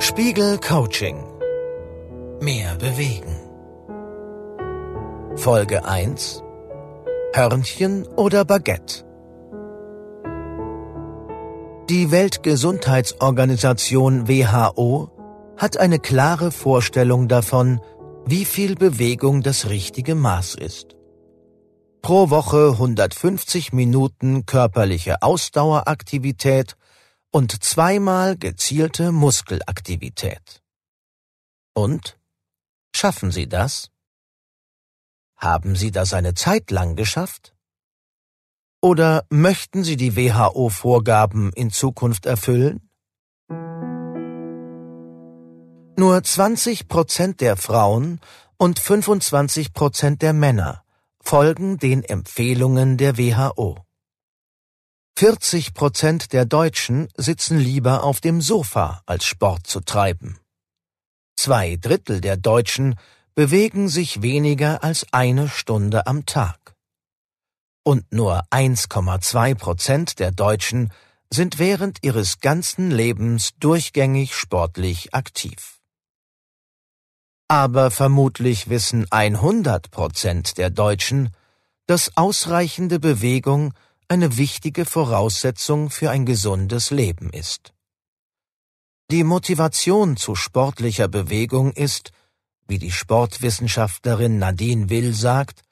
Spiegel Coaching. Mehr bewegen. Folge 1. Hörnchen oder Baguette? Die Weltgesundheitsorganisation WHO hat eine klare Vorstellung davon, wie viel Bewegung das richtige Maß ist. Pro Woche 150 Minuten körperliche Ausdaueraktivität und zweimal gezielte Muskelaktivität. Und? Schaffen Sie das? Haben Sie das eine Zeit lang geschafft? Oder möchten Sie die WHO-Vorgaben in Zukunft erfüllen? Nur 20 Prozent der Frauen und 25 Prozent der Männer folgen den Empfehlungen der WHO. 40 Prozent der Deutschen sitzen lieber auf dem Sofa, als Sport zu treiben. Zwei Drittel der Deutschen bewegen sich weniger als eine Stunde am Tag. Und nur 1,2 Prozent der Deutschen sind während ihres ganzen Lebens durchgängig sportlich aktiv. Aber vermutlich wissen 100 Prozent der Deutschen, dass ausreichende Bewegung eine wichtige Voraussetzung für ein gesundes Leben ist. Die Motivation zu sportlicher Bewegung ist, wie die Sportwissenschaftlerin Nadine Will sagt,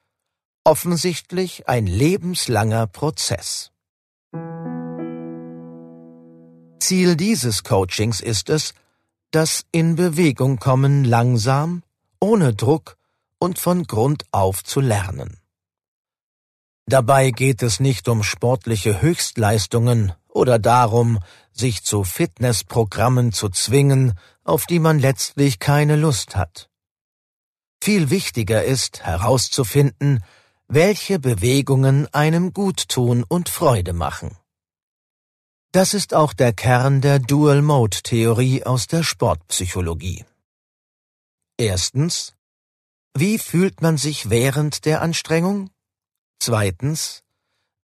offensichtlich ein lebenslanger Prozess. Ziel dieses Coachings ist es, das in Bewegung kommen langsam, ohne Druck und von Grund auf zu lernen. Dabei geht es nicht um sportliche Höchstleistungen oder darum, sich zu Fitnessprogrammen zu zwingen, auf die man letztlich keine Lust hat. Viel wichtiger ist herauszufinden, welche Bewegungen einem gut tun und Freude machen. Das ist auch der Kern der Dual-Mode-Theorie aus der Sportpsychologie. Erstens. Wie fühlt man sich während der Anstrengung? Zweitens,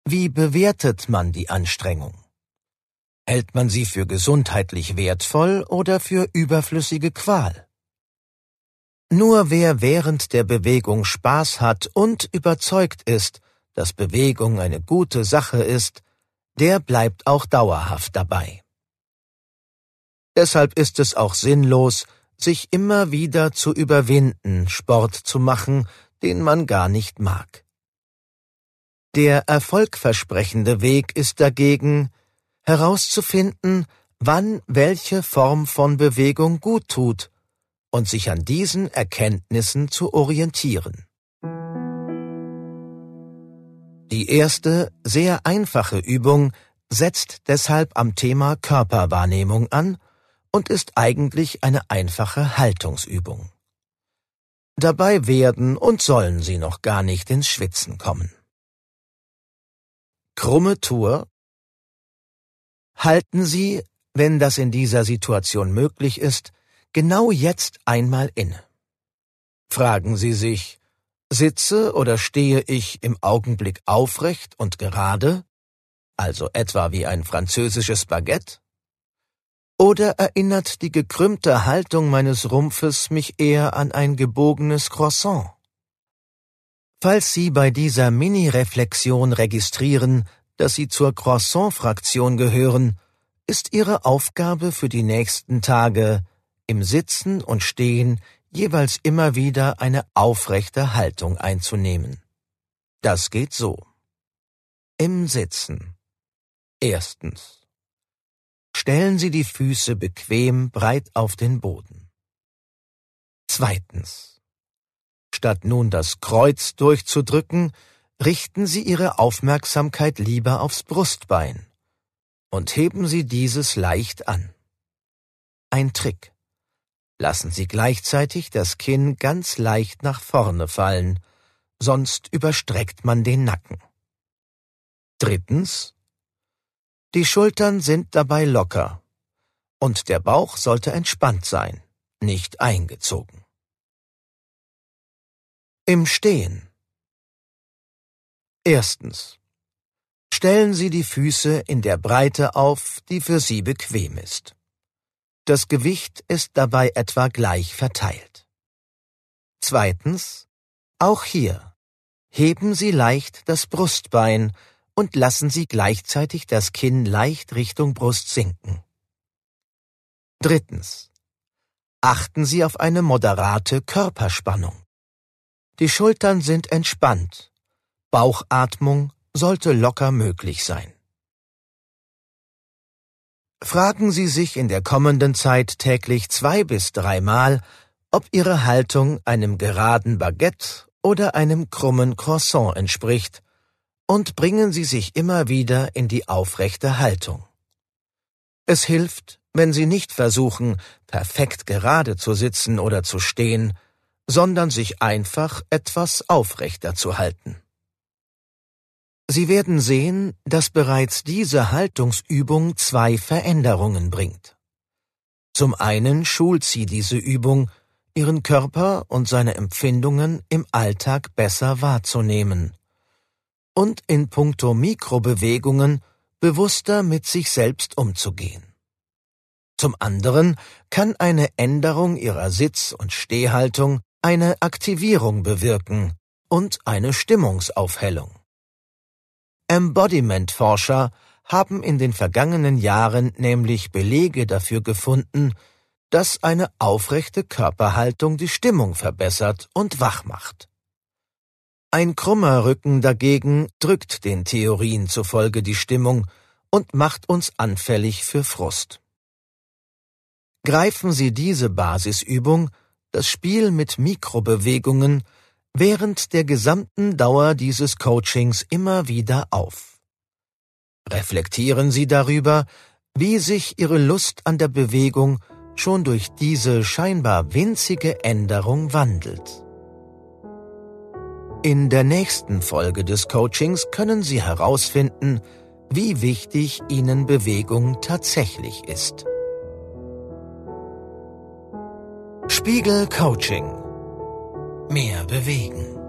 wie bewertet man die Anstrengung? Hält man sie für gesundheitlich wertvoll oder für überflüssige Qual? Nur wer während der Bewegung Spaß hat und überzeugt ist, dass Bewegung eine gute Sache ist, der bleibt auch dauerhaft dabei. Deshalb ist es auch sinnlos, sich immer wieder zu überwinden, Sport zu machen, den man gar nicht mag. Der erfolgversprechende Weg ist dagegen, herauszufinden, wann welche Form von Bewegung gut tut und sich an diesen Erkenntnissen zu orientieren. Die erste, sehr einfache Übung setzt deshalb am Thema Körperwahrnehmung an und ist eigentlich eine einfache Haltungsübung. Dabei werden und sollen Sie noch gar nicht ins Schwitzen kommen. Krumme Tour Halten Sie, wenn das in dieser Situation möglich ist, genau jetzt einmal inne. Fragen Sie sich, sitze oder stehe ich im Augenblick aufrecht und gerade, also etwa wie ein französisches Baguette? Oder erinnert die gekrümmte Haltung meines Rumpfes mich eher an ein gebogenes Croissant? Falls Sie bei dieser Mini-Reflexion registrieren, dass Sie zur Croissant-Fraktion gehören, ist Ihre Aufgabe für die nächsten Tage, im Sitzen und Stehen jeweils immer wieder eine aufrechte Haltung einzunehmen. Das geht so. Im Sitzen. Erstens. Stellen Sie die Füße bequem breit auf den Boden. Zweitens. Statt nun das Kreuz durchzudrücken, richten Sie Ihre Aufmerksamkeit lieber aufs Brustbein und heben Sie dieses leicht an. Ein Trick. Lassen Sie gleichzeitig das Kinn ganz leicht nach vorne fallen, sonst überstreckt man den Nacken. Drittens. Die Schultern sind dabei locker und der Bauch sollte entspannt sein, nicht eingezogen. Im Stehen. Erstens. Stellen Sie die Füße in der Breite auf, die für Sie bequem ist. Das Gewicht ist dabei etwa gleich verteilt. Zweitens, auch hier, heben Sie leicht das Brustbein und lassen Sie gleichzeitig das Kinn leicht Richtung Brust sinken. Drittens, achten Sie auf eine moderate Körperspannung. Die Schultern sind entspannt. Bauchatmung sollte locker möglich sein. Fragen Sie sich in der kommenden Zeit täglich zwei bis dreimal, ob Ihre Haltung einem geraden Baguette oder einem krummen Croissant entspricht, und bringen Sie sich immer wieder in die aufrechte Haltung. Es hilft, wenn Sie nicht versuchen, perfekt gerade zu sitzen oder zu stehen, sondern sich einfach etwas aufrechter zu halten. Sie werden sehen, dass bereits diese Haltungsübung zwei Veränderungen bringt. Zum einen schult sie diese Übung, ihren Körper und seine Empfindungen im Alltag besser wahrzunehmen und in puncto Mikrobewegungen bewusster mit sich selbst umzugehen. Zum anderen kann eine Änderung ihrer Sitz- und Stehhaltung eine Aktivierung bewirken und eine Stimmungsaufhellung. Embodiment-Forscher haben in den vergangenen Jahren nämlich Belege dafür gefunden, dass eine aufrechte Körperhaltung die Stimmung verbessert und wach macht. Ein krummer Rücken dagegen drückt den Theorien zufolge die Stimmung und macht uns anfällig für Frust. Greifen Sie diese Basisübung, das Spiel mit Mikrobewegungen, während der gesamten Dauer dieses Coachings immer wieder auf. Reflektieren Sie darüber, wie sich Ihre Lust an der Bewegung schon durch diese scheinbar winzige Änderung wandelt. In der nächsten Folge des Coachings können Sie herausfinden, wie wichtig Ihnen Bewegung tatsächlich ist. Spiegel Coaching Mehr bewegen.